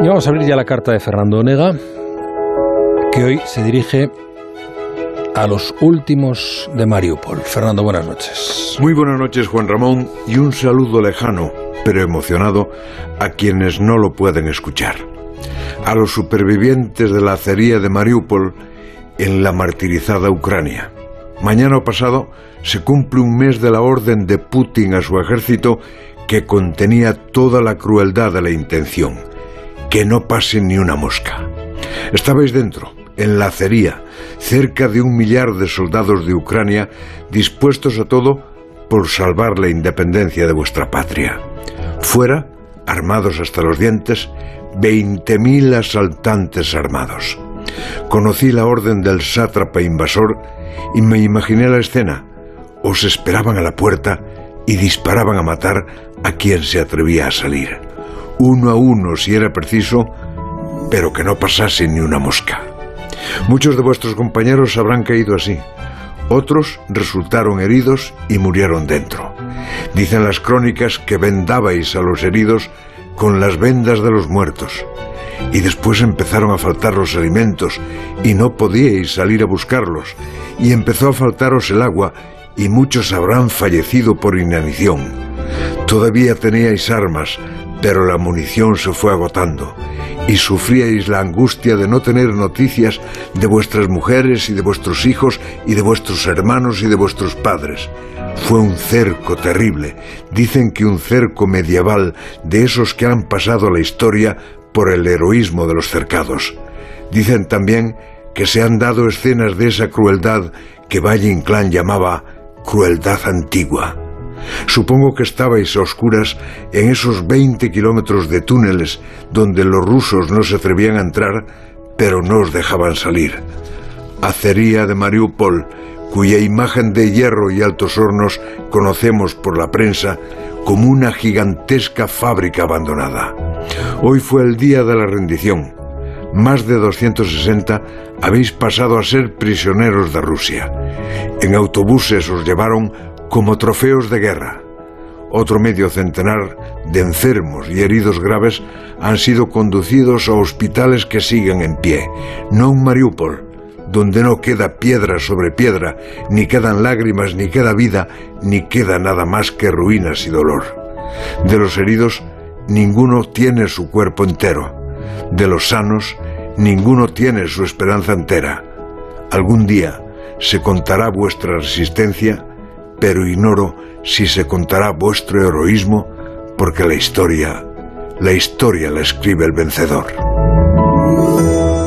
Y vamos a abrir ya la carta de Fernando Onega, que hoy se dirige a los últimos de Mariupol. Fernando, buenas noches. Muy buenas noches, Juan Ramón, y un saludo lejano, pero emocionado, a quienes no lo pueden escuchar. A los supervivientes de la acería de Mariupol en la martirizada Ucrania. Mañana pasado se cumple un mes de la orden de Putin a su ejército que contenía toda la crueldad de la intención que no pase ni una mosca. Estabais dentro, en la acería, cerca de un millar de soldados de Ucrania dispuestos a todo por salvar la independencia de vuestra patria. Fuera, armados hasta los dientes, 20.000 asaltantes armados. Conocí la orden del sátrapa invasor y me imaginé la escena. Os esperaban a la puerta y disparaban a matar a quien se atrevía a salir uno a uno si era preciso, pero que no pasase ni una mosca. Muchos de vuestros compañeros habrán caído así. Otros resultaron heridos y murieron dentro. Dicen las crónicas que vendabais a los heridos con las vendas de los muertos. Y después empezaron a faltar los alimentos y no podíais salir a buscarlos. Y empezó a faltaros el agua y muchos habrán fallecido por inanición. Todavía teníais armas, pero la munición se fue agotando y sufríais la angustia de no tener noticias de vuestras mujeres y de vuestros hijos y de vuestros hermanos y de vuestros padres. Fue un cerco terrible, dicen que un cerco medieval de esos que han pasado la historia por el heroísmo de los cercados. Dicen también que se han dado escenas de esa crueldad que Valle Inclán llamaba crueldad antigua. Supongo que estabais a oscuras en esos 20 kilómetros de túneles donde los rusos no se atrevían a entrar, pero no os dejaban salir. Acería de Mariupol, cuya imagen de hierro y altos hornos conocemos por la prensa como una gigantesca fábrica abandonada. Hoy fue el día de la rendición. Más de 260 habéis pasado a ser prisioneros de Rusia. En autobuses os llevaron como trofeos de guerra. Otro medio centenar de enfermos y heridos graves han sido conducidos a hospitales que siguen en pie, no un Mariupol, donde no queda piedra sobre piedra, ni quedan lágrimas, ni queda vida, ni queda nada más que ruinas y dolor. De los heridos, ninguno tiene su cuerpo entero. De los sanos, ninguno tiene su esperanza entera. Algún día se contará vuestra resistencia pero ignoro si se contará vuestro heroísmo, porque la historia, la historia la escribe el vencedor.